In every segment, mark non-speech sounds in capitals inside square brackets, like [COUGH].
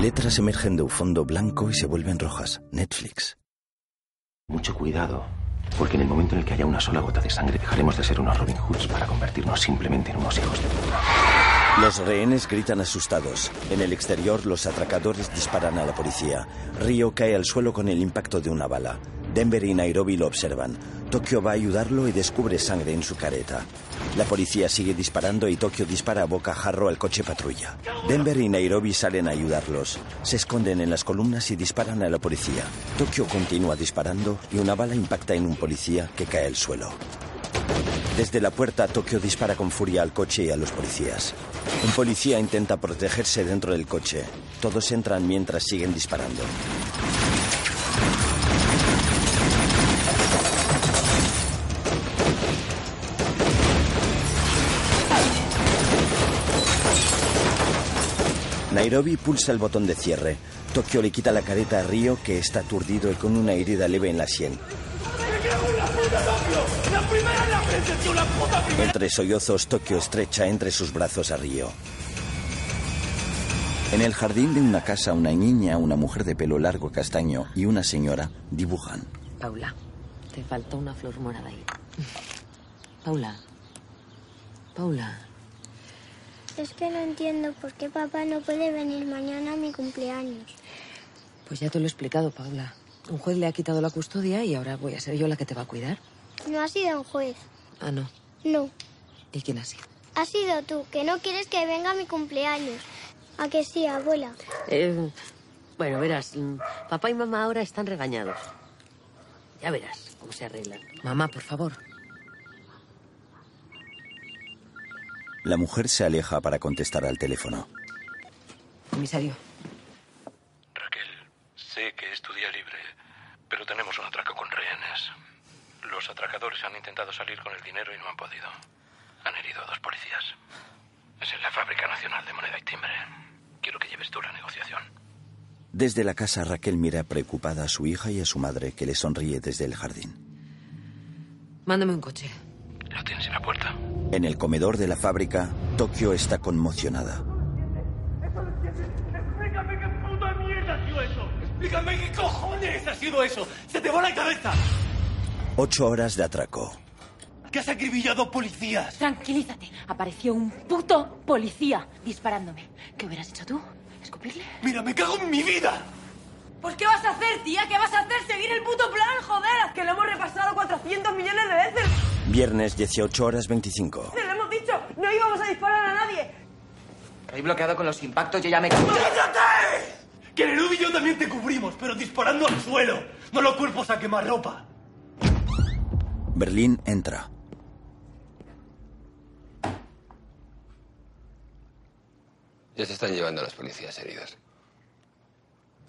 Letras emergen de un fondo blanco y se vuelven rojas. Netflix. Mucho cuidado, porque en el momento en el que haya una sola gota de sangre dejaremos de ser unos Robin Hoods para convertirnos simplemente en unos hijos de puta. Los rehenes gritan asustados. En el exterior, los atracadores disparan a la policía. Río cae al suelo con el impacto de una bala. Denver y Nairobi lo observan. Tokio va a ayudarlo y descubre sangre en su careta. La policía sigue disparando y Tokio dispara a bocajarro al coche patrulla. Denver y Nairobi salen a ayudarlos. Se esconden en las columnas y disparan a la policía. Tokio continúa disparando y una bala impacta en un policía que cae al suelo. Desde la puerta, Tokio dispara con furia al coche y a los policías. Un policía intenta protegerse dentro del coche. Todos entran mientras siguen disparando. Nairobi pulsa el botón de cierre. Tokio le quita la careta a Río, que está aturdido y con una herida leve en la sien. Entre sollozos, Tokio estrecha entre sus brazos a Río. En el jardín de una casa, una niña, una mujer de pelo largo castaño y una señora dibujan. Paula, te falta una flor morada ahí. Paula. Paula. Es que no entiendo por qué papá no puede venir mañana a mi cumpleaños. Pues ya te lo he explicado, Paula. Un juez le ha quitado la custodia y ahora voy a ser yo la que te va a cuidar. No ha sido un juez. Ah, no. No. ¿Y quién ha sido? Ha sido tú, que no quieres que venga a mi cumpleaños. ¿A que sí, abuela? Eh, bueno, verás, mm, papá y mamá ahora están regañados. Ya verás cómo se arreglan. Mamá, por favor. La mujer se aleja para contestar al teléfono. Comisario. Raquel, sé que es tu día libre, pero tenemos un atraco con rehenes. Los atracadores han intentado salir con el dinero y no han podido. Han herido a dos policías. Es en la Fábrica Nacional de Moneda y Timbre. Quiero que lleves tú la negociación. Desde la casa, Raquel mira preocupada a su hija y a su madre, que le sonríe desde el jardín. Mándame un coche. Lo tienes en la puerta. En el comedor de la fábrica, Tokio está conmocionada. Explícame qué puta mierda ha sido eso. Explícame qué cojones ha sido eso. Se te va la cabeza. Ocho horas de atraco. Que has acribillado policías. Tranquilízate. Apareció un puto policía disparándome. ¿Qué hubieras hecho tú? ¿Escupirle? Mira, me cago en mi vida. Pues ¿qué vas a hacer, tía? ¿Qué vas a hacer? Seguir el puto plan, joder. Que lo hemos repasado 400 millones de veces. Viernes 18 horas 25. Te lo hemos dicho. No íbamos a disparar a nadie. Hay bloqueado con los impactos, yo ya me... ¡Cállate! Que el y yo también te cubrimos, pero disparando al suelo, no los cuerpos a quemar ropa. Berlín entra. Ya se están llevando a los policías heridos.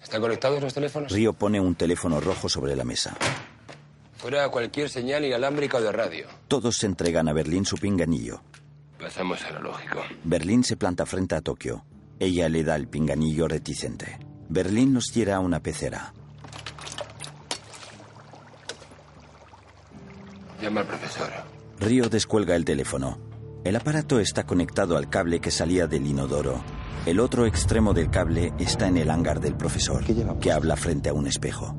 ¿Están conectados los teléfonos? Río pone un teléfono rojo sobre la mesa. Fuera cualquier señal inalámbrica o de radio. Todos se entregan a Berlín su pinganillo. Pasamos a lo lógico. Berlín se planta frente a Tokio. Ella le da el pinganillo reticente. Berlín nos tira a una pecera. Llama al profesor. Río descuelga el teléfono. El aparato está conectado al cable que salía del inodoro. El otro extremo del cable está en el hangar del profesor, que habla frente a un espejo.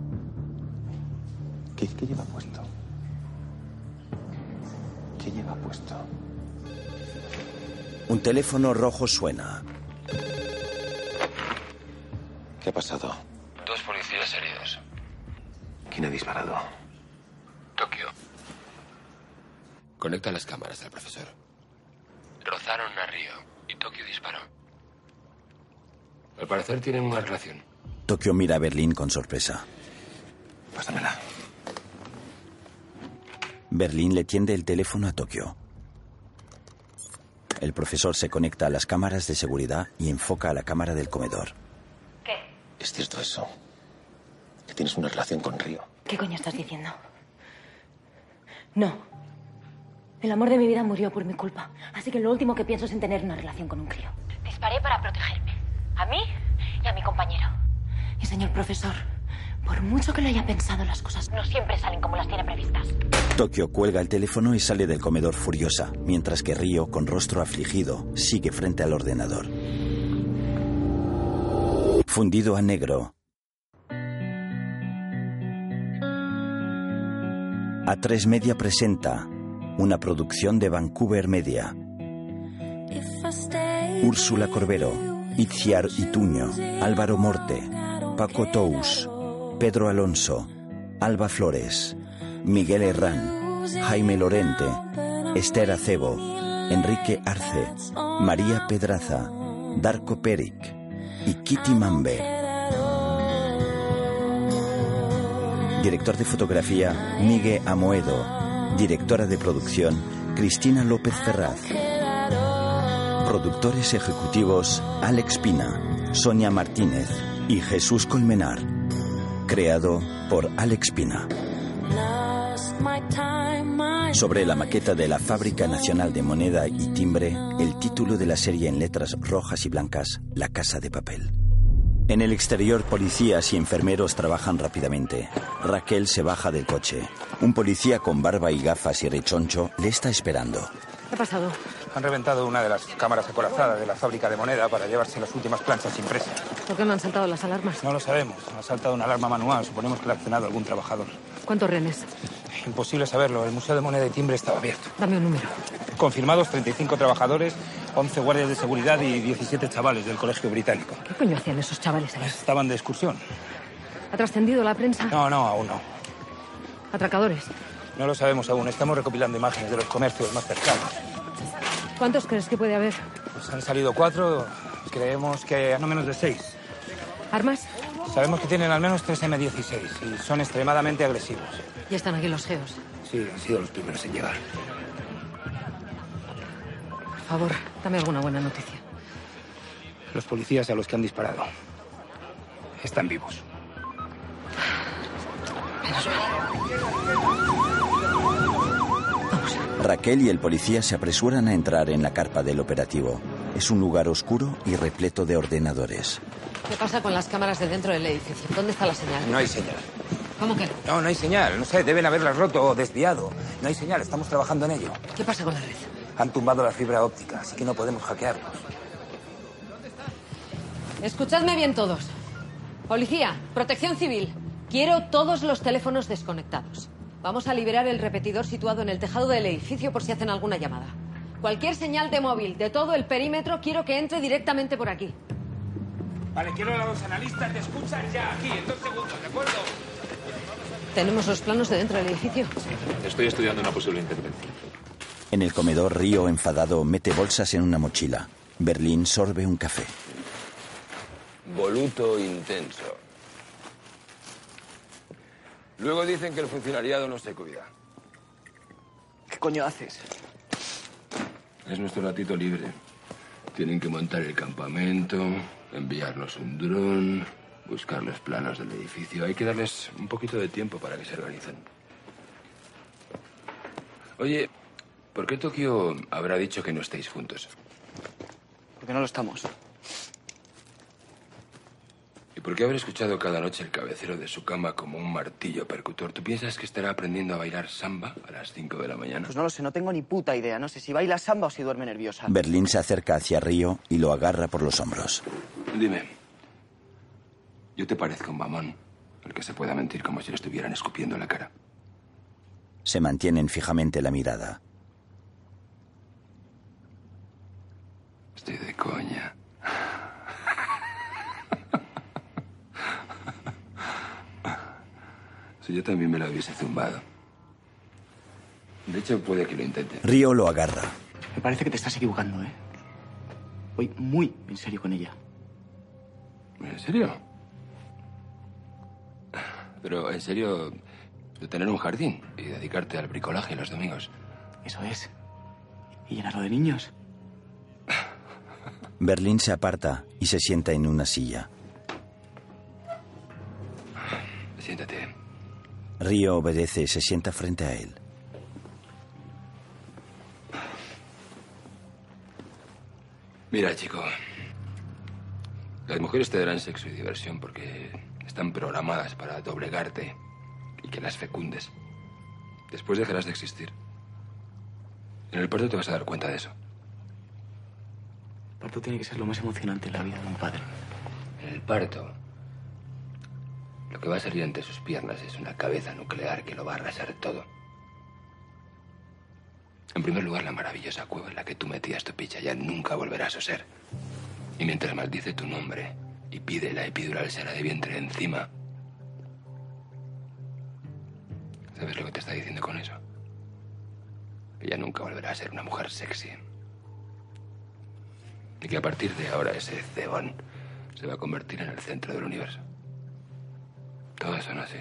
¿Qué, qué lleva puesto? ¿Qué lleva puesto? Un teléfono rojo suena. ¿Qué ha pasado? Dos policías heridos. ¿Quién ha disparado? Tokio. Conecta las cámaras del profesor. Rozaron a Río y Tokio disparó. Al parecer tienen una relación. Tokio mira a Berlín con sorpresa. Pásamela. Berlín le tiende el teléfono a Tokio. El profesor se conecta a las cámaras de seguridad y enfoca a la cámara del comedor. ¿Qué? ¿Es cierto eso? Que tienes una relación con Río. ¿Qué coño estás diciendo? No. El amor de mi vida murió por mi culpa. Así que lo último que pienso es en tener una relación con un crío. Disparé para protegerme. A mí y a mi compañero. Y señor profesor, por mucho que lo haya pensado, las cosas no siempre salen como las tiene previstas. Tokio cuelga el teléfono y sale del comedor furiosa, mientras que Río, con rostro afligido, sigue frente al ordenador. Fundido a negro. A3 Media presenta una producción de Vancouver Media. Úrsula Corbero, Itziar Ituño, Álvaro Morte, Paco Tous, Pedro Alonso, Alba Flores, Miguel Herrán, Jaime Lorente, Esther Acebo, Enrique Arce, María Pedraza, Darko Peric y Kitty Mambe. Director de fotografía, Miguel Amoedo. Directora de producción, Cristina López Ferraz. Productores ejecutivos, Alex Pina, Sonia Martínez y Jesús Colmenar. Creado por Alex Pina. Sobre la maqueta de la Fábrica Nacional de Moneda y Timbre, el título de la serie en letras rojas y blancas, La Casa de Papel. En el exterior, policías y enfermeros trabajan rápidamente. Raquel se baja del coche. Un policía con barba y gafas y rechoncho le está esperando. ¿Qué ha pasado? Han reventado una de las cámaras acorazadas de la fábrica de moneda para llevarse las últimas planchas impresas. ¿Por qué no han saltado las alarmas? No lo sabemos. Ha saltado una alarma manual. Suponemos que la ha accionado algún trabajador. ¿Cuántos renes? [LAUGHS] Imposible saberlo. El Museo de Moneda y Timbre estaba abierto. Dame un número. Confirmados 35 trabajadores, 11 guardias de seguridad y 17 chavales del colegio británico. ¿Qué coño hacían esos chavales ahí? Estaban de excursión. ¿Ha trascendido la prensa? No, no, aún no. ¿Atracadores? No lo sabemos aún. Estamos recopilando imágenes de los comercios más cercanos. ¿Cuántos crees que puede haber? Pues han salido cuatro. Creemos que no menos de seis. ¿Armas? Sabemos que tienen al menos tres M16 y son extremadamente agresivos. Ya están aquí los geos. Sí, han sido los primeros en llegar. Por favor, dame alguna buena noticia. Los policías a los que han disparado están vivos. Raquel y el policía se apresuran a entrar en la carpa del operativo. Es un lugar oscuro y repleto de ordenadores. ¿Qué pasa con las cámaras de dentro del edificio? ¿Dónde está la señal? No hay señal. ¿Cómo que no? No, no hay señal. No sé, deben haberlas roto o desviado. No hay señal, estamos trabajando en ello. ¿Qué pasa con la red? Han tumbado la fibra óptica, así que no podemos hackearlos. Escuchadme bien todos. Policía, protección civil. Quiero todos los teléfonos desconectados. Vamos a liberar el repetidor situado en el tejado del edificio por si hacen alguna llamada. Cualquier señal de móvil de todo el perímetro quiero que entre directamente por aquí. Vale, quiero a los analistas de escuchar ya aquí, en dos segundos, ¿de acuerdo? ¿Tenemos los planos de dentro del edificio? Estoy estudiando una posible intervención. En el comedor, Río, enfadado, mete bolsas en una mochila. Berlín sorbe un café. Voluto intenso. Luego dicen que el funcionariado no se cuida. ¿Qué coño haces? Es nuestro ratito libre. Tienen que montar el campamento, enviarnos un dron, buscar los planos del edificio. Hay que darles un poquito de tiempo para que se organicen. Oye, ¿por qué Tokio habrá dicho que no estéis juntos? Porque no lo estamos. ¿Y por qué habrá escuchado cada noche el cabecero de su cama como un martillo percutor? ¿Tú piensas que estará aprendiendo a bailar samba a las 5 de la mañana? Pues no lo sé, no tengo ni puta idea. No sé si baila samba o si duerme nerviosa. Berlín se acerca hacia Río y lo agarra por los hombros. Dime, ¿yo te parezco un mamón? El que se pueda mentir como si le estuvieran escupiendo en la cara. Se mantienen fijamente la mirada. Estoy de coña. Si yo también me la hubiese zumbado. De hecho, puede que lo intente. Río lo agarra. Me parece que te estás equivocando, ¿eh? Voy muy en serio con ella. ¿En serio? Pero, ¿en serio de tener un jardín y dedicarte al bricolaje los domingos? Eso es. Y llenarlo de niños. Berlín se aparta y se sienta en una silla. Río obedece y se sienta frente a él. Mira, chico. Las mujeres te darán sexo y diversión porque están programadas para doblegarte y que las fecundes. Después dejarás de existir. En el parto te vas a dar cuenta de eso. El parto tiene que ser lo más emocionante en la vida de un padre. En el parto, lo que va a salir entre sus piernas es una cabeza nuclear que lo va a arrasar todo. En primer lugar, la maravillosa cueva en la que tú metías tu picha ya nunca volverá a su ser. Y mientras maldice tu nombre y pide la epidural será de vientre encima, ¿sabes lo que te está diciendo con eso? Que ya nunca volverá a ser una mujer sexy. Y que a partir de ahora ese cebón se va a convertir en el centro del universo. Todas son así.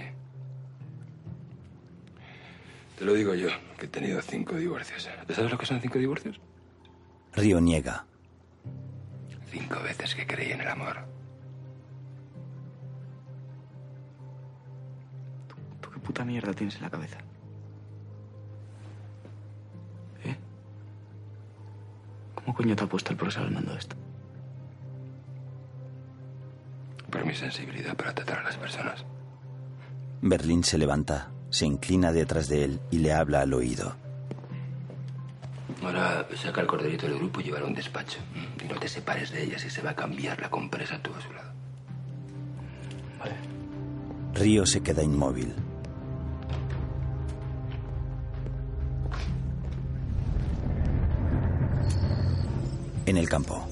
Te lo digo yo, que he tenido cinco divorcios. ¿Te sabes lo que son cinco divorcios? Río niega. Cinco veces que creí en el amor. ¿Tú qué puta mierda tienes en la cabeza? ¿Eh? ¿Cómo coño te ha puesto el profesor al mando de esto? Por mi sensibilidad para tratar a las personas. Berlín se levanta, se inclina detrás de él y le habla al oído. Ahora saca el corderito del grupo y llévalo a un despacho. Y no te separes de ella si se va a cambiar la compresa tú a su lado. Río se queda inmóvil. En el campo.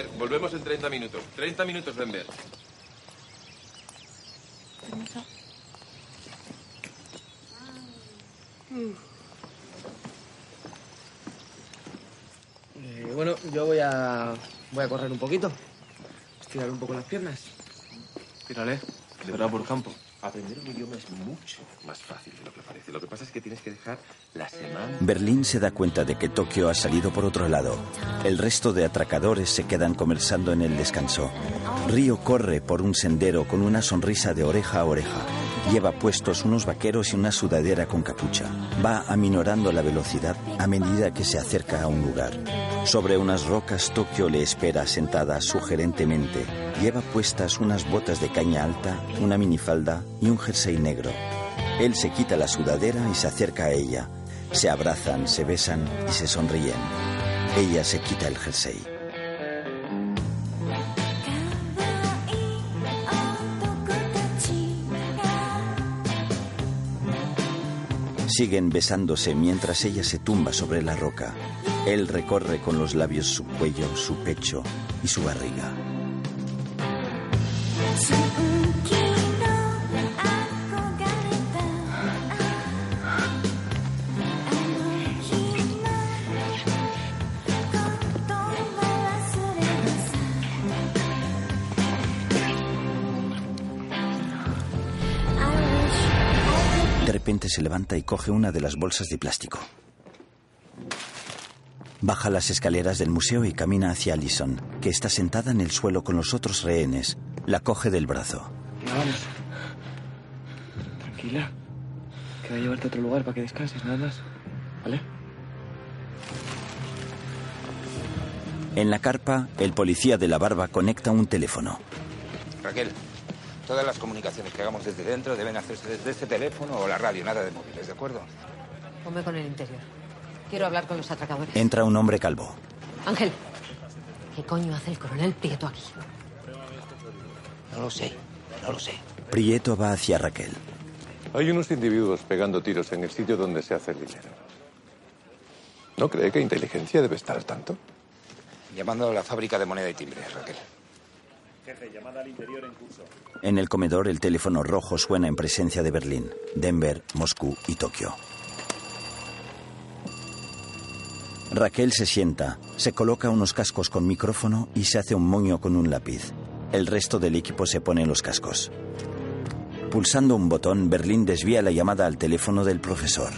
A ver, volvemos en 30 minutos. 30 minutos, Denver. Eh, bueno, yo voy a. voy a correr un poquito. Estirar un poco las piernas. Tírale, que te por campo. Aprender un idioma es mucho más fácil de lo que parece. Lo que pasa es que tienes que dejar la semana. Berlín se da cuenta de que Tokio ha salido por otro lado. El resto de atracadores se quedan conversando en el descanso. Río corre por un sendero con una sonrisa de oreja a oreja. Lleva puestos unos vaqueros y una sudadera con capucha. Va aminorando la velocidad a medida que se acerca a un lugar. Sobre unas rocas Tokio le espera sentada sugerentemente. Lleva puestas unas botas de caña alta, una minifalda y un jersey negro. Él se quita la sudadera y se acerca a ella. Se abrazan, se besan y se sonríen. Ella se quita el jersey. Siguen besándose mientras ella se tumba sobre la roca. Él recorre con los labios su cuello, su pecho y su barriga. Se levanta y coge una de las bolsas de plástico. Baja las escaleras del museo y camina hacia Allison, que está sentada en el suelo con los otros rehenes. La coge del brazo. Ya vamos. Tranquila. Que voy a llevarte a otro lugar para que descanses, nada más. ¿Vale? En la carpa, el policía de la barba conecta un teléfono. Raquel, todas las comunicaciones que hagamos desde dentro deben hacerse desde este teléfono o la radio, nada de móviles, ¿de acuerdo? Ponme con el interior. Quiero hablar con los atracadores. Entra un hombre calvo. Ángel, ¿qué coño hace el coronel Prieto aquí? No lo sé, no lo sé. Prieto va hacia Raquel. Hay unos individuos pegando tiros en el sitio donde se hace el dinero. ¿No cree que inteligencia debe estar al tanto? Llamando a la fábrica de moneda y timbre, Raquel. En. En el comedor, el teléfono rojo suena en presencia de Berlín, Denver, Moscú y Tokio. Raquel se sienta, se coloca unos cascos con micrófono y se hace un moño con un lápiz. El resto del equipo se pone los cascos. Pulsando un botón, Berlín desvía la llamada al teléfono del profesor.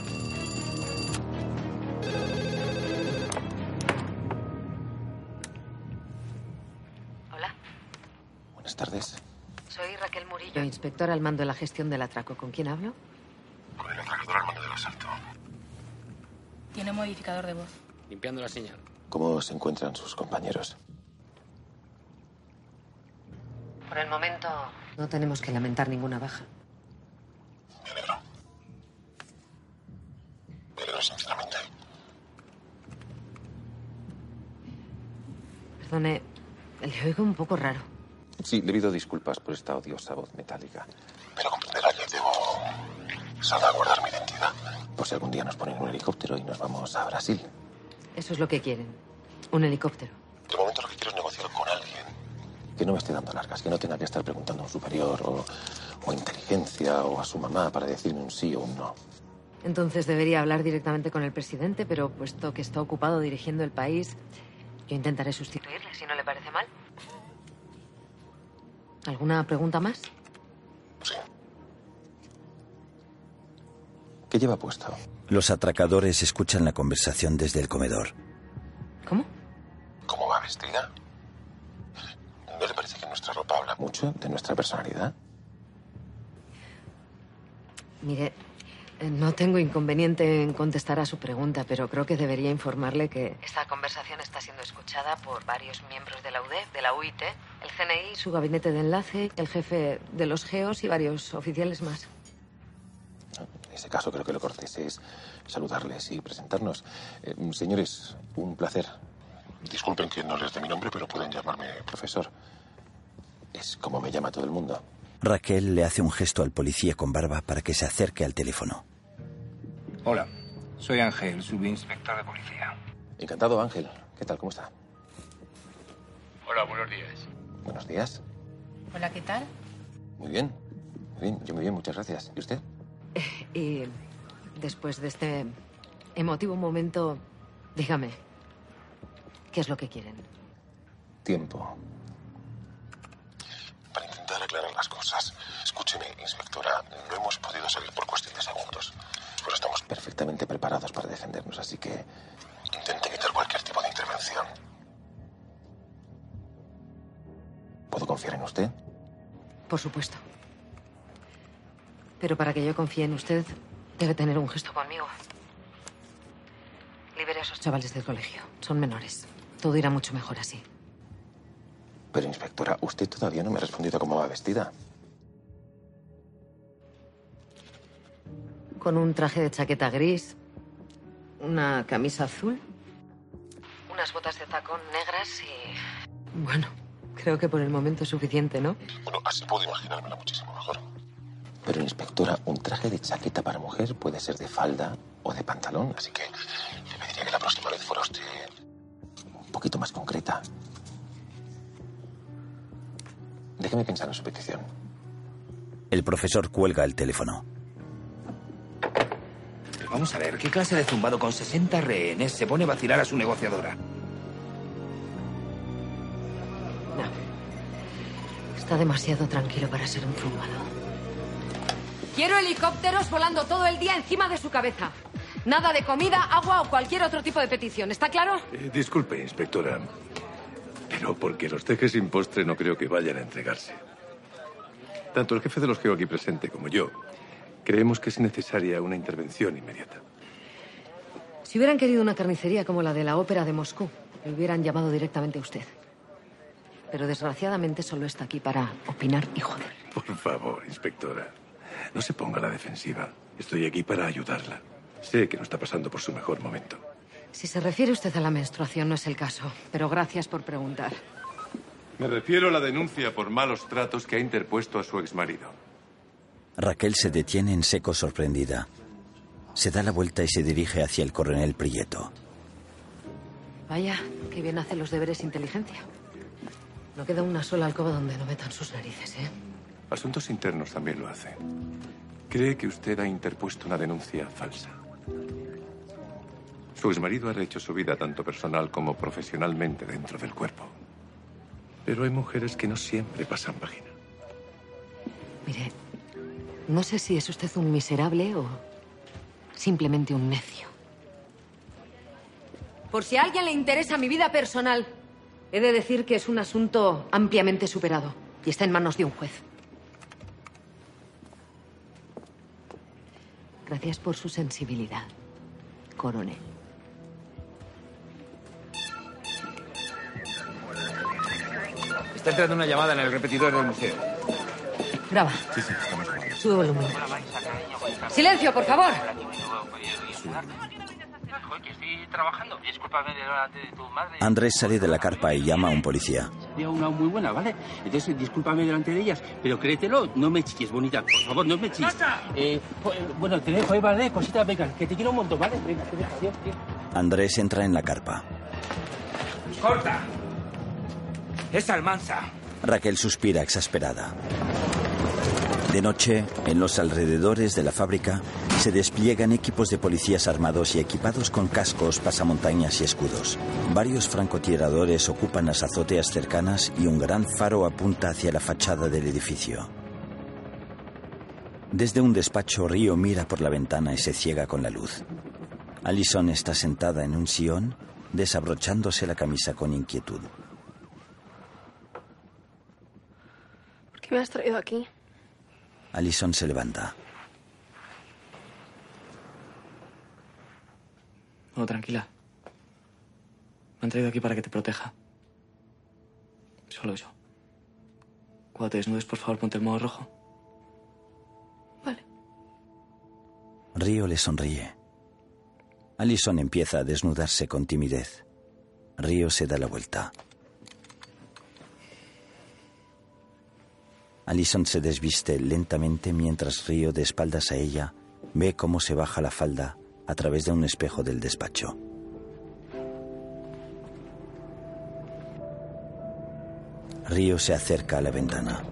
tardes. Soy Raquel Murillo, inspectora al mando de la gestión del atraco. ¿Con quién hablo? Con el atracador al mando del asalto. Tiene modificador de voz. Limpiando la señal. ¿Cómo se encuentran sus compañeros? Por el momento no tenemos que lamentar ninguna baja. Me alegro. Sinceramente. Perdone, le oigo un poco raro. Sí, le pido disculpas por esta odiosa voz metálica. Pero comprenderá que debo salvaguardar mi identidad. Por si algún día nos ponen un helicóptero y nos vamos a Brasil. Eso es lo que quieren. Un helicóptero. De momento lo que quiero es negociar con alguien. Que no me esté dando largas, que no tenga que estar preguntando a un superior o, o a inteligencia o a su mamá para decirme un sí o un no. Entonces debería hablar directamente con el presidente, pero puesto que está ocupado dirigiendo el país, yo intentaré sustituirle, si no le parece mal. ¿Alguna pregunta más? Sí. ¿Qué lleva puesto? Los atracadores escuchan la conversación desde el comedor. ¿Cómo? ¿Cómo va vestida? ¿No le parece que nuestra ropa habla mucho de nuestra personalidad? Mire, no tengo inconveniente en contestar a su pregunta, pero creo que debería informarle que esta conversación está siendo escuchada por varios miembros de la UDEF, de la UIT, el CNI, su gabinete de enlace, el jefe de los GEOS y varios oficiales más. En ese caso creo que lo cortés es saludarles y presentarnos. Eh, señores, un placer. Disculpen que no les dé mi nombre, pero pueden llamarme profesor. Es como me llama todo el mundo. Raquel le hace un gesto al policía con barba para que se acerque al teléfono. Hola, soy Ángel, subinspector de policía. Encantado, Ángel. ¿Qué tal? ¿Cómo está? Hola, buenos días. Buenos días. Hola, ¿qué tal? Muy bien. Muy bien, yo muy bien, muchas gracias. ¿Y usted? Y después de este emotivo momento, dígame, ¿qué es lo que quieren? Tiempo. Para intentar aclarar las cosas. Escúcheme, inspectora, no hemos podido salir por cuestión de segundos. Pero estamos perfectamente preparados para defendernos, así que intente evitar cualquier tipo de intervención. ¿Puedo confiar en usted? Por supuesto. Pero para que yo confíe en usted, debe tener un gesto conmigo. Libere a esos chavales del colegio. Son menores. Todo irá mucho mejor así. Pero, inspectora, usted todavía no me ha respondido cómo va vestida. Con un traje de chaqueta gris, una camisa azul, unas botas de tacón negras y... Bueno, creo que por el momento es suficiente, ¿no? Bueno, así puedo imaginármela muchísimo mejor. Pero, inspectora, un traje de chaqueta para mujer puede ser de falda o de pantalón, así que le pediría que la próxima vez fuera usted un poquito más concreta. Déjeme pensar en su petición. El profesor cuelga el teléfono. Vamos a ver, ¿qué clase de zumbado con 60 rehenes se pone a vacilar a su negociadora? Está demasiado tranquilo para ser un zumbado. Quiero helicópteros volando todo el día encima de su cabeza. Nada de comida, agua o cualquier otro tipo de petición. ¿Está claro? Eh, disculpe, inspectora. Pero porque los tejes sin postre no creo que vayan a entregarse. Tanto el jefe de los Geo aquí presente como yo creemos que es necesaria una intervención inmediata. Si hubieran querido una carnicería como la de la ópera de Moscú, le hubieran llamado directamente a usted. Pero desgraciadamente solo está aquí para opinar y joder. Por favor, inspectora, no se ponga a la defensiva. Estoy aquí para ayudarla. Sé que no está pasando por su mejor momento. Si se refiere usted a la menstruación, no es el caso. Pero gracias por preguntar. Me refiero a la denuncia por malos tratos que ha interpuesto a su exmarido. Raquel se detiene en seco sorprendida. Se da la vuelta y se dirige hacia el coronel Prieto. Vaya, qué bien hace los deberes inteligencia. No queda una sola alcoba donde no metan sus narices, ¿eh? Asuntos internos también lo hace. Cree que usted ha interpuesto una denuncia falsa. Su exmarido ha rehecho su vida tanto personal como profesionalmente dentro del cuerpo. Pero hay mujeres que no siempre pasan página. No sé si es usted un miserable o simplemente un necio. Por si a alguien le interesa mi vida personal, he de decir que es un asunto ampliamente superado y está en manos de un juez. Gracias por su sensibilidad, coronel. Está entrando una llamada en el repetidor del museo. Graba. Sí, sí, estamos Sube volumen. Silencio, por favor. que estoy trabajando. Discúlpame delante de tu madre. Andrés sale de la carpa y llama a un policía. Sería una muy buena, ¿vale? Entonces, discúlpame delante de ellas, pero créetelo, no me chilles, bonita. Por favor, no me chilles. Eh, pues, bueno, te dejo, eh, ¿vale? Cositas, venga, que te quiero un montón, ¿vale? Venga, te dejo, adiós, tío. Andrés entra en la carpa. ¡Corta! Es Almanza. Raquel suspira exasperada. De noche, en los alrededores de la fábrica, se despliegan equipos de policías armados y equipados con cascos, pasamontañas y escudos. Varios francotiradores ocupan las azoteas cercanas y un gran faro apunta hacia la fachada del edificio. Desde un despacho, Río mira por la ventana y se ciega con la luz. Allison está sentada en un sillón, desabrochándose la camisa con inquietud. ¿Por qué me has traído aquí? Allison se levanta. No, tranquila. Me han traído aquí para que te proteja. Solo eso. Cuando te desnudes, por favor, ponte el modo rojo. Río le sonríe. Allison empieza a desnudarse con timidez. Río se da la vuelta. Allison se desviste lentamente mientras Río, de espaldas a ella, ve cómo se baja la falda a través de un espejo del despacho. Río se acerca a la ventana.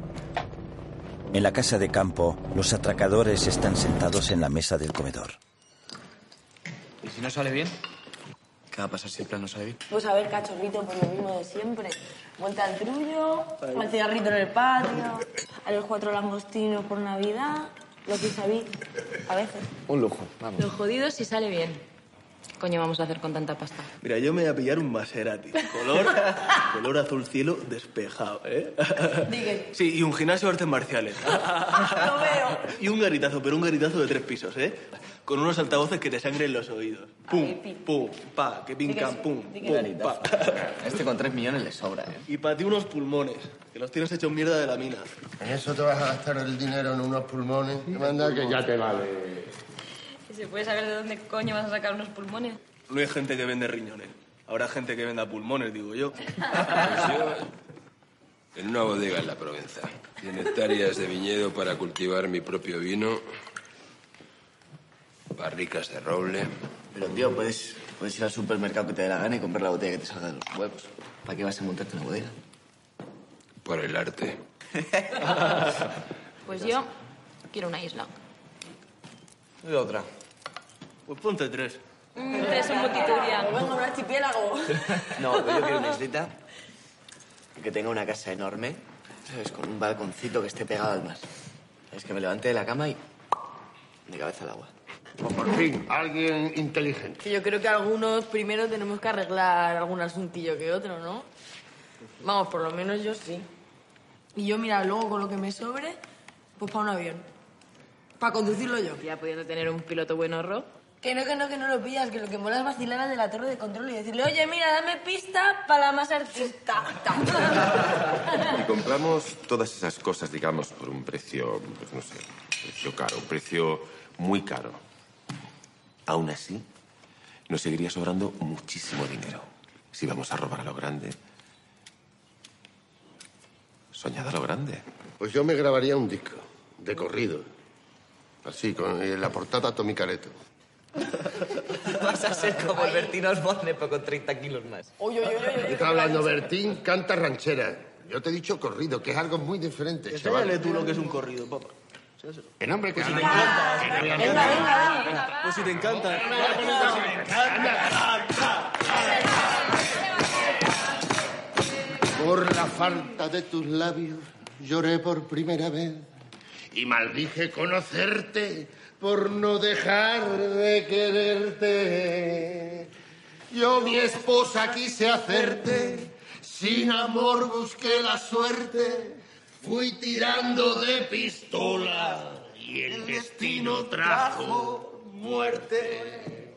En la casa de campo, los atracadores están sentados en la mesa del comedor. ¿Y si no sale bien? ¿Qué va a pasar si el plan no sale bien? Pues a ver, cachorrito, por lo mismo de siempre. Vuelta al trullo, al cigarrito en el patio, a los cuatro langostinos por Navidad, lo que sabí, a veces. Un lujo, vamos. Lo jodido si sale bien. ¿Qué coño vamos a hacer con tanta pasta? Mira, yo me voy a pillar un Maserati. Color, [LAUGHS] color azul cielo despejado, ¿eh? Digue. Sí, y un gimnasio de artes marciales. [LAUGHS] Lo veo. Y un garitazo, pero un garitazo de tres pisos, ¿eh? Con unos altavoces que te sangren los oídos. Pum, pum, pa, que pincan, pum, pum, pa. Este con tres millones le sobra, ¿eh? Y para ti unos pulmones, que los tienes hechos mierda de la mina. ¿En eso te vas a gastar el dinero en unos pulmones? Que manda que ya te vale. ¿Y se puede saber de dónde coño vas a sacar unos pulmones? No hay gente que vende riñones. Habrá gente que venda pulmones, digo yo. Pues yo, en una bodega en la Provenza. 100 hectáreas de viñedo para cultivar mi propio vino. Barricas de roble. Pero, tío, puedes, puedes ir al supermercado que te dé la gana y comprar la botella que te salga de los huevos. ¿Para qué vas a montarte una bodega? Por el arte. Pues yo quiero una isla. Y otra. Pues ponte tres. Mm, Tres en multituria. Venga, un archipiélago. No, pero yo quiero una islita que tenga una casa enorme, ¿sabes? Con un balconcito que esté pegado al mar. Es que me levante de la cama y de cabeza al agua. Por fin, alguien inteligente. Que yo creo que algunos primero tenemos que arreglar algún asuntillo que otro, ¿no? Vamos, por lo menos yo sí. Y yo, mira, luego con lo que me sobre, pues para un avión. Para conducirlo yo. Ya pudiendo tener un piloto bueno, Ro. Que no, que no, que no lo pillas, que lo que mola es vacilar al de la torre de control y decirle, oye, mira, dame pista para la más artista. [LAUGHS] Y compramos todas esas cosas, digamos, por un precio, pues no sé, precio caro, un precio muy caro. Aún así, nos seguiría sobrando muchísimo dinero. Si vamos a robar a lo grande. Soñad a lo grande. Pues yo me grabaría un disco, de corrido. Así, con eh, la portada Tommy Careto. [LAUGHS] Vas a ser como el Bertino Osborne, pero con 30 kilos más. Oye, oye, oye, ¿Qué está hablando Bertín? Canta ranchera. Yo te he dicho corrido, que es algo muy diferente, chaval. Tú lo que es un corrido, papá. El nombre que si te encanta. Venga, venga, venga. Pues si te encanta. Por la falta de tus labios lloré por primera vez y maldije conocerte por no dejar de quererte. Yo mi esposa quise hacerte, sin amor busqué la suerte, fui tirando de pistola y el destino trajo muerte.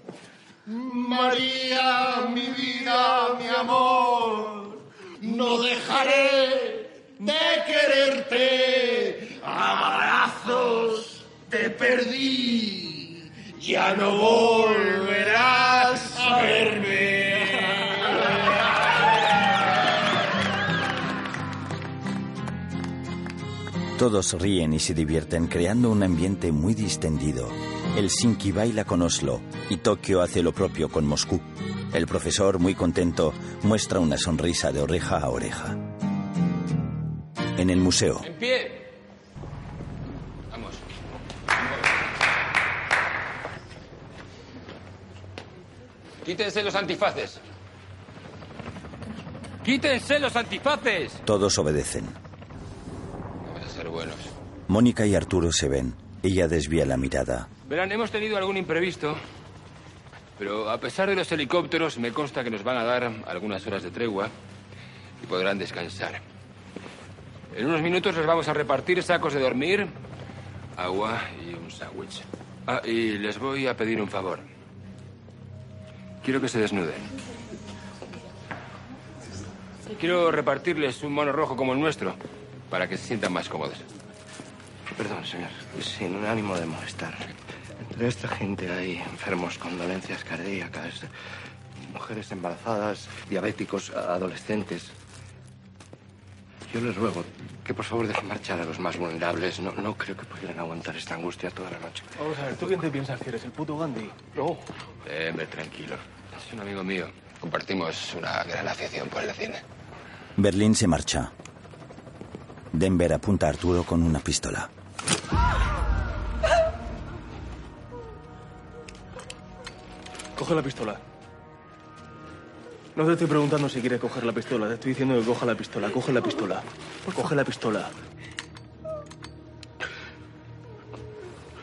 María, mi vida, mi amor, no dejaré de quererte. Abrazos te perdí, ya no volverás a verme. Todos ríen y se divierten creando un ambiente muy distendido. Helsinki baila con Oslo y Tokio hace lo propio con Moscú. El profesor, muy contento, muestra una sonrisa de oreja a oreja. En el museo, En pie. Vamos. Quítense los antifaces. Quítense los antifaces. todos obedecen. Vamos a ser buenos. Mónica y Arturo se ven. Ella desvía la mirada. Verán, hemos tenido algún imprevisto, pero a pesar de los helicópteros, me consta que nos van a dar algunas horas de tregua y podrán descansar. En unos minutos les vamos a repartir sacos de dormir, agua y un sándwich. Ah, y les voy a pedir un favor. Quiero que se desnuden. Quiero repartirles un mono rojo como el nuestro, para que se sientan más cómodos. Perdón, señor. Sin ánimo de molestar. Entre esta gente hay enfermos con dolencias cardíacas, mujeres embarazadas, diabéticos, adolescentes. Yo les ruego que por favor dejen marchar a los más vulnerables. No, no creo que pudieran aguantar esta angustia toda la noche. Vamos a ver, ¿tú quién te piensas que eres? ¿El puto Gandhi? No. Eh, hombre, tranquilo. Es un amigo mío. Compartimos una gran afición por el cine. Berlín se marcha. Denver apunta a Arturo con una pistola. Coge la pistola. No te estoy preguntando si quieres coger la pistola. Te estoy diciendo que coja la pistola. Coge la pistola. Coge la pistola.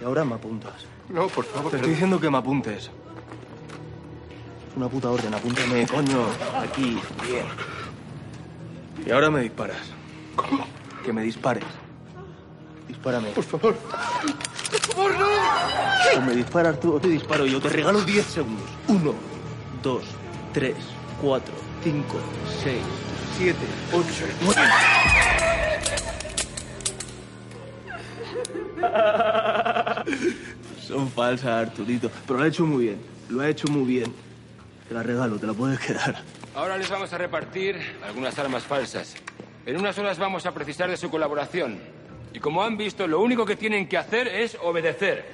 Y ahora me apuntas. No, por favor. Te estoy diciendo que me apuntes. Una puta orden. Apúntame, coño. Aquí. Bien. Y ahora me disparas. ¿Cómo? Que me dispares. Dispárame. Por favor. Por favor, no. O me disparas tú o te disparo yo. Te regalo 10 segundos. Uno, dos, tres, cuatro, cinco, seis, siete, ocho, nueve. [LAUGHS] Son falsas, Arturito. Pero lo ha hecho muy bien. Lo ha hecho muy bien. Te la regalo, te la puedes quedar. Ahora les vamos a repartir algunas armas falsas. En unas horas vamos a precisar de su colaboración. Y como han visto, lo único que tienen que hacer es obedecer.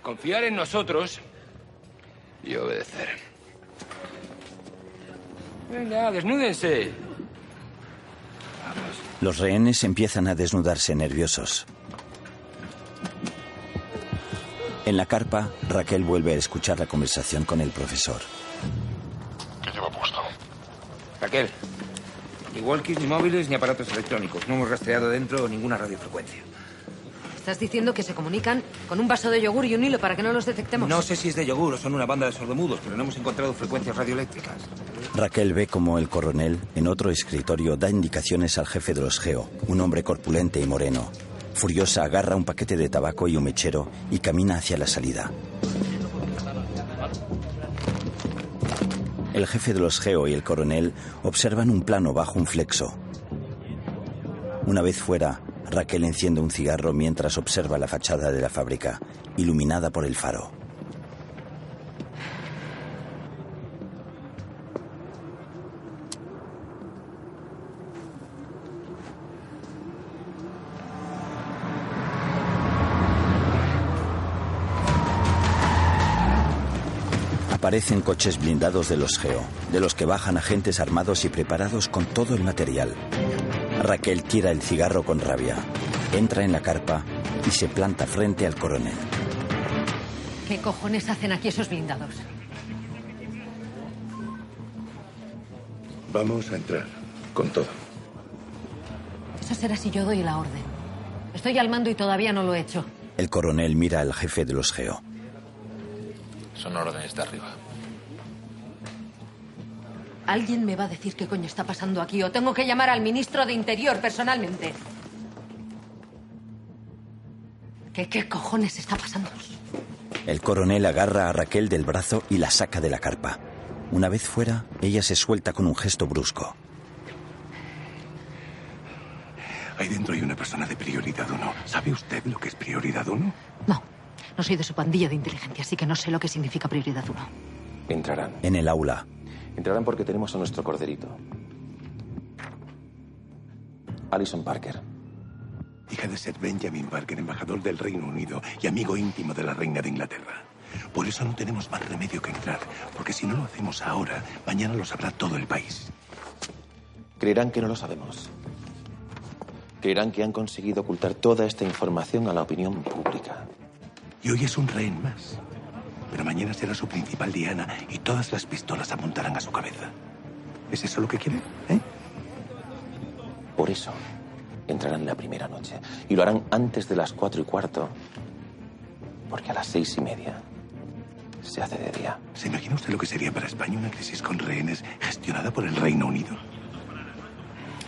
Confiar en nosotros y obedecer. Venga, desnúdense. Los rehenes empiezan a desnudarse nerviosos. En la carpa, Raquel vuelve a escuchar la conversación con el profesor. ¿Qué lleva puesto? Raquel, ni walkies, ni móviles, ni aparatos electrónicos. No hemos rastreado dentro ninguna radiofrecuencia. ¿Estás diciendo que se comunican con un vaso de yogur y un hilo para que no los detectemos? No sé si es de yogur o son una banda de sordomudos, pero no hemos encontrado frecuencias radioeléctricas. Raquel ve como el coronel, en otro escritorio, da indicaciones al jefe de los Geo, un hombre corpulente y moreno. Furiosa agarra un paquete de tabaco y un mechero y camina hacia la salida. El jefe de los Geo y el coronel observan un plano bajo un flexo. Una vez fuera, Raquel enciende un cigarro mientras observa la fachada de la fábrica, iluminada por el faro. Aparecen coches blindados de los Geo, de los que bajan agentes armados y preparados con todo el material. Raquel tira el cigarro con rabia, entra en la carpa y se planta frente al coronel. ¿Qué cojones hacen aquí esos blindados? Vamos a entrar con todo. Eso será si yo doy la orden. Estoy al mando y todavía no lo he hecho. El coronel mira al jefe de los Geo. Son órdenes de arriba. Alguien me va a decir qué coño está pasando aquí o tengo que llamar al ministro de Interior personalmente. ¿Qué, qué cojones está pasando? El coronel agarra a Raquel del brazo y la saca de la carpa. Una vez fuera, ella se suelta con un gesto brusco. Ahí dentro hay una persona de prioridad uno. ¿Sabe usted lo que es prioridad uno? No soy de su pandilla de inteligencia, así que no sé lo que significa prioridad uno. Entrarán. En el aula. Entrarán porque tenemos a nuestro corderito. Alison Parker. Hija de Sir Benjamin Parker, embajador del Reino Unido y amigo íntimo de la reina de Inglaterra. Por eso no tenemos más remedio que entrar, porque si no lo hacemos ahora, mañana lo sabrá todo el país. Creerán que no lo sabemos. Creerán que han conseguido ocultar toda esta información a la opinión pública. Y hoy es un rehén más. Pero mañana será su principal diana y todas las pistolas apuntarán a su cabeza. ¿Es eso lo que quieren? ¿Eh? Por eso entrarán la primera noche. Y lo harán antes de las cuatro y cuarto. Porque a las seis y media se hace de día. ¿Se imagina usted lo que sería para España una crisis con rehenes gestionada por el Reino Unido?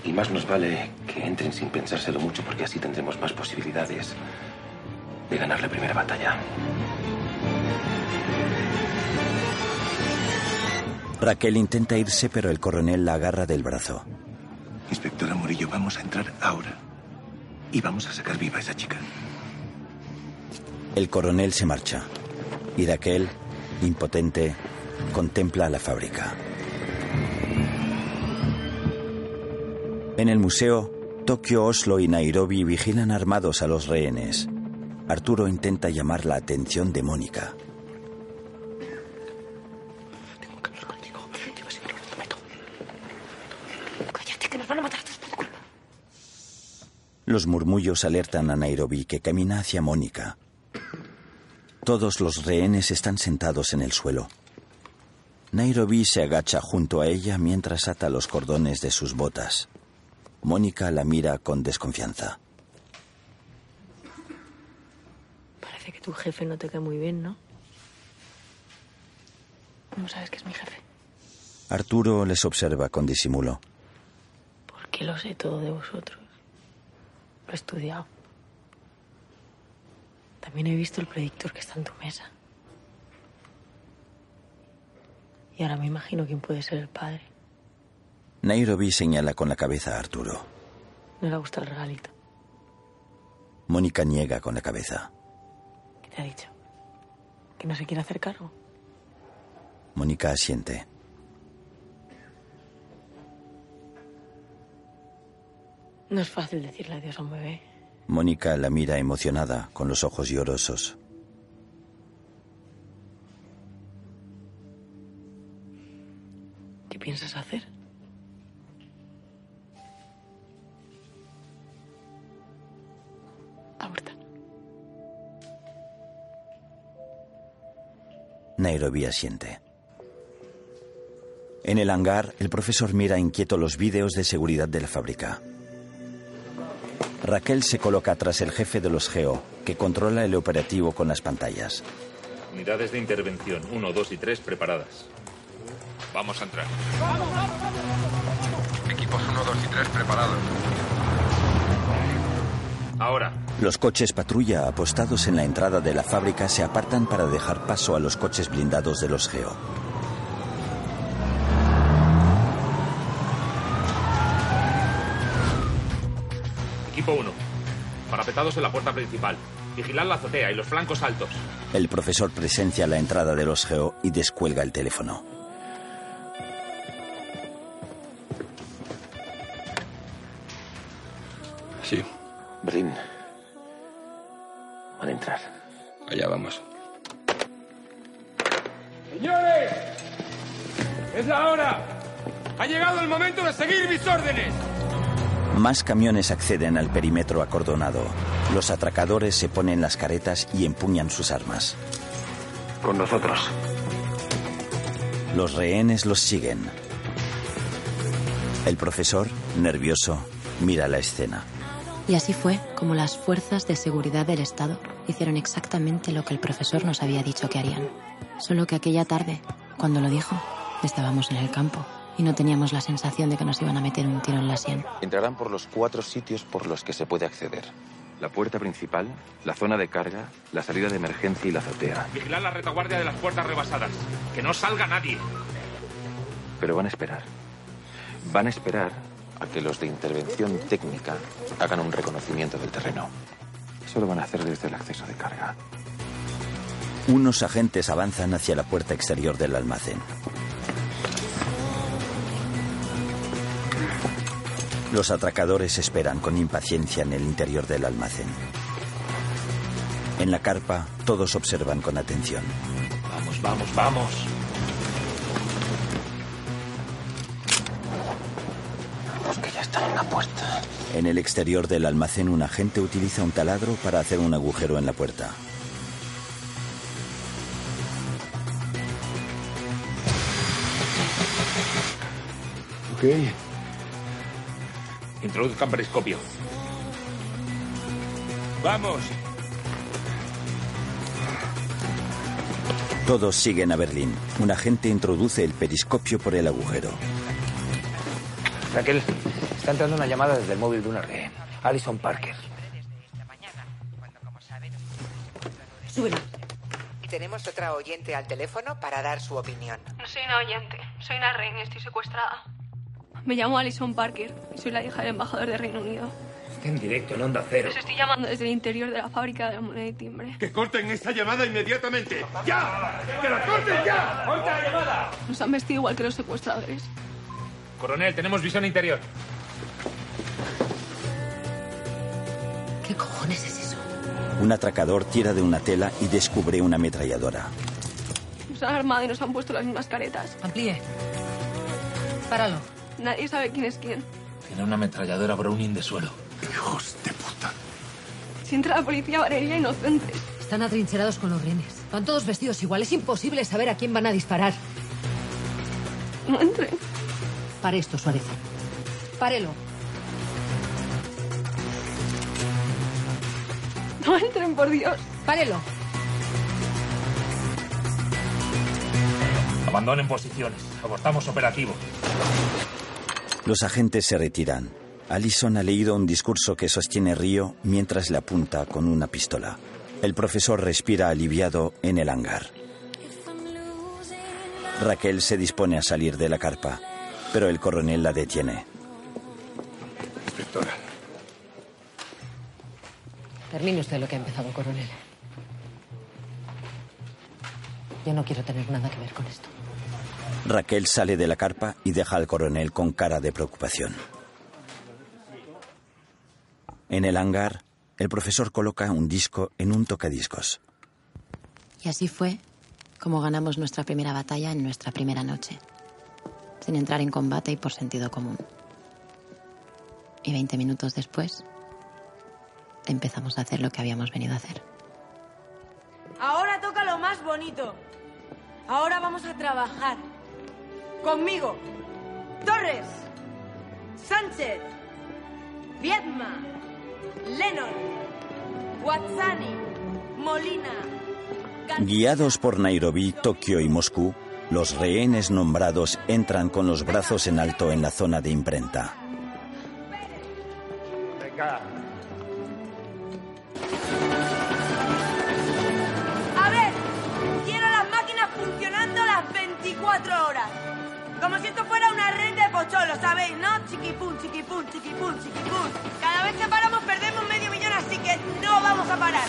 Y más nos vale que entren sin pensárselo mucho porque así tendremos más posibilidades de ganar la primera batalla. Raquel intenta irse, pero el coronel la agarra del brazo. Inspectora Murillo, vamos a entrar ahora. Y vamos a sacar viva a esa chica. El coronel se marcha. Y Raquel, impotente, contempla la fábrica. En el museo, Tokio, Oslo y Nairobi vigilan armados a los rehenes. Arturo intenta llamar la atención de Mónica. Los murmullos alertan a Nairobi que camina hacia Mónica. Todos los rehenes están sentados en el suelo. Nairobi se agacha junto a ella mientras ata los cordones de sus botas. Mónica la mira con desconfianza. Parece que tu jefe no te cae muy bien, ¿no? ¿Cómo sabes que es mi jefe? Arturo les observa con disimulo. Porque lo sé todo de vosotros. Lo he estudiado. También he visto el predictor que está en tu mesa. Y ahora me imagino quién puede ser el padre. Nairobi señala con la cabeza a Arturo. No le gusta el regalito. Mónica niega con la cabeza. ¿Qué te ha dicho? ¿Que no se quiere hacer cargo? Mónica asiente. No es fácil decirle adiós a un bebé. Mónica la mira emocionada, con los ojos llorosos. ¿Qué piensas hacer? Abortar. Nairobi asiente. En el hangar, el profesor mira inquieto los vídeos de seguridad de la fábrica. Raquel se coloca tras el jefe de los GEO, que controla el operativo con las pantallas. Unidades de intervención 1, 2 y 3 preparadas. Vamos a entrar. Equipos 1, 2 y 3 preparados. Ahora. Los coches patrulla apostados en la entrada de la fábrica se apartan para dejar paso a los coches blindados de los GEO. Equipo 1. Parapetados en la puerta principal. Vigilad la azotea y los flancos altos. El profesor presencia la entrada de los GEO y descuelga el teléfono. Sí. Brin. Van a entrar. Allá vamos. ¡Señores! ¡Es la hora! ¡Ha llegado el momento de seguir mis órdenes! Más camiones acceden al perímetro acordonado. Los atracadores se ponen las caretas y empuñan sus armas. Con nosotros. Los rehenes los siguen. El profesor, nervioso, mira la escena. Y así fue como las fuerzas de seguridad del Estado hicieron exactamente lo que el profesor nos había dicho que harían. Solo que aquella tarde, cuando lo dijo, estábamos en el campo y no teníamos la sensación de que nos iban a meter un tiro en la sien. Entrarán por los cuatro sitios por los que se puede acceder. La puerta principal, la zona de carga, la salida de emergencia y la azotea. Vigilad la retaguardia de las puertas rebasadas. Que no salga nadie. Pero van a esperar. Van a esperar a que los de intervención técnica hagan un reconocimiento del terreno. Eso lo van a hacer desde el acceso de carga. Unos agentes avanzan hacia la puerta exterior del almacén. Los atracadores esperan con impaciencia en el interior del almacén. En la carpa, todos observan con atención. Vamos, vamos, vamos. Vamos, que ya están en la puerta. En el exterior del almacén, un agente utiliza un taladro para hacer un agujero en la puerta. Ok. Introduzcan periscopio. ¡Vamos! Todos siguen a Berlín. Un agente introduce el periscopio por el agujero. Raquel, está entrando una llamada desde el móvil de una rehén. Alison Parker. Súbela. Y tenemos otra oyente al teléfono para dar su opinión. No soy una oyente, soy una reina y estoy secuestrada. Me llamo Alison Parker y soy la hija del embajador de Reino Unido. Está en directo en Onda Cero. Los estoy llamando desde el interior de la fábrica de la moneda y timbre. ¡Que corten esta llamada inmediatamente! ¡Ya! ¡Que la corten ya! ¡Corta la llamada! Nos han vestido igual que los secuestradores. Coronel, tenemos visión interior. ¿Qué cojones es eso? Un atracador tira de una tela y descubre una ametralladora. Nos han armado y nos han puesto las mismas caretas. Amplíe. Páralo. Nadie sabe quién es quién. Tiene una ametralladora Browning de suelo. ¡Hijos de puta! Si entra la policía, valería inocentes. Están atrincherados con los rehenes. Van todos vestidos igual. Es imposible saber a quién van a disparar. No entren. Pare esto, Suárez. Párelo. No entren, por Dios. Párelo. Abandonen posiciones. Abortamos operativo. Los agentes se retiran. Allison ha leído un discurso que sostiene Río mientras le apunta con una pistola. El profesor respira aliviado en el hangar. Raquel se dispone a salir de la carpa, pero el coronel la detiene. Inspectora. Termine usted lo que ha empezado, coronel. Yo no quiero tener nada que ver con esto. Raquel sale de la carpa y deja al coronel con cara de preocupación. En el hangar, el profesor coloca un disco en un tocadiscos. Y así fue como ganamos nuestra primera batalla en nuestra primera noche, sin entrar en combate y por sentido común. Y 20 minutos después, empezamos a hacer lo que habíamos venido a hacer. Ahora toca lo más bonito. Ahora vamos a trabajar. Conmigo. Torres. Sánchez. Viedma. Lennon. Guazzani. Molina. Guiados por Nairobi, Tokio y Moscú, los rehenes nombrados entran con los brazos en alto en la zona de imprenta. Pocholos, ¿sabéis? ¿No? Chiquipum, chiquipum, chiquipum, chiquipum. Cada vez que paramos perdemos medio millón, así que no vamos a parar.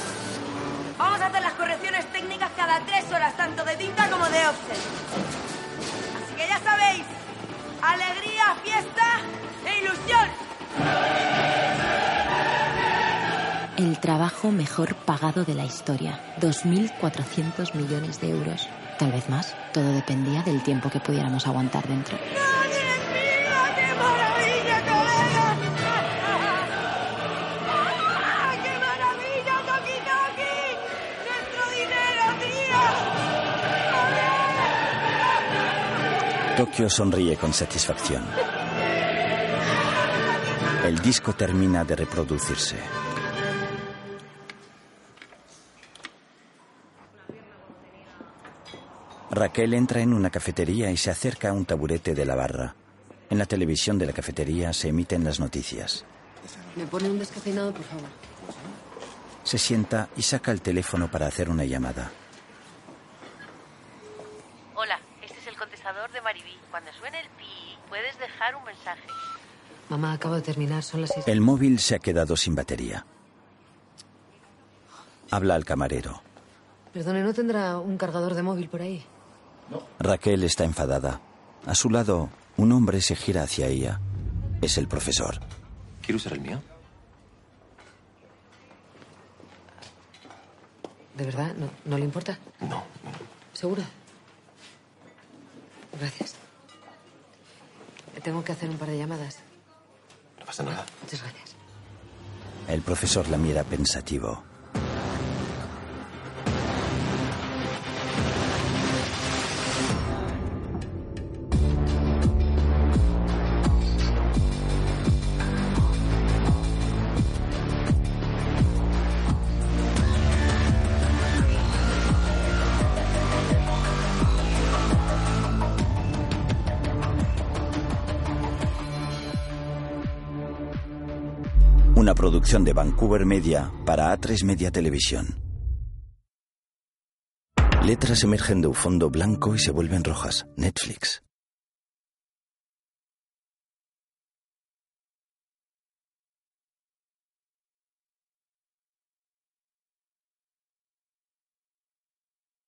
Vamos a hacer las correcciones técnicas cada tres horas, tanto de tinta como de offset. Así que ya sabéis, alegría, fiesta e ilusión. El trabajo mejor pagado de la historia. 2.400 millones de euros. Tal vez más. Todo dependía del tiempo que pudiéramos aguantar dentro. ¡Qué Tokio sonríe con satisfacción. El disco termina de reproducirse. Raquel entra en una cafetería y se acerca a un taburete de la barra. En la televisión de la cafetería se emiten las noticias. ¿Me pone un descafeinado, por favor? Se sienta y saca el teléfono para hacer una llamada. Hola, este es el contestador de Maribí. Cuando suene el pi, puedes dejar un mensaje. Mamá, acabo de terminar. Son las seis. El móvil se ha quedado sin batería. Habla al camarero. Perdone, ¿no tendrá un cargador de móvil por ahí? Raquel está enfadada. A su lado, un hombre se gira hacia ella. Es el profesor. ¿Quiere usar el mío? ¿De verdad? ¿No, no le importa? No. ¿Segura? Gracias. Tengo que hacer un par de llamadas. No pasa nada. Muchas gracias. El profesor la mira pensativo. De Vancouver Media para A3 Media Televisión. Letras emergen de un fondo blanco y se vuelven rojas. Netflix.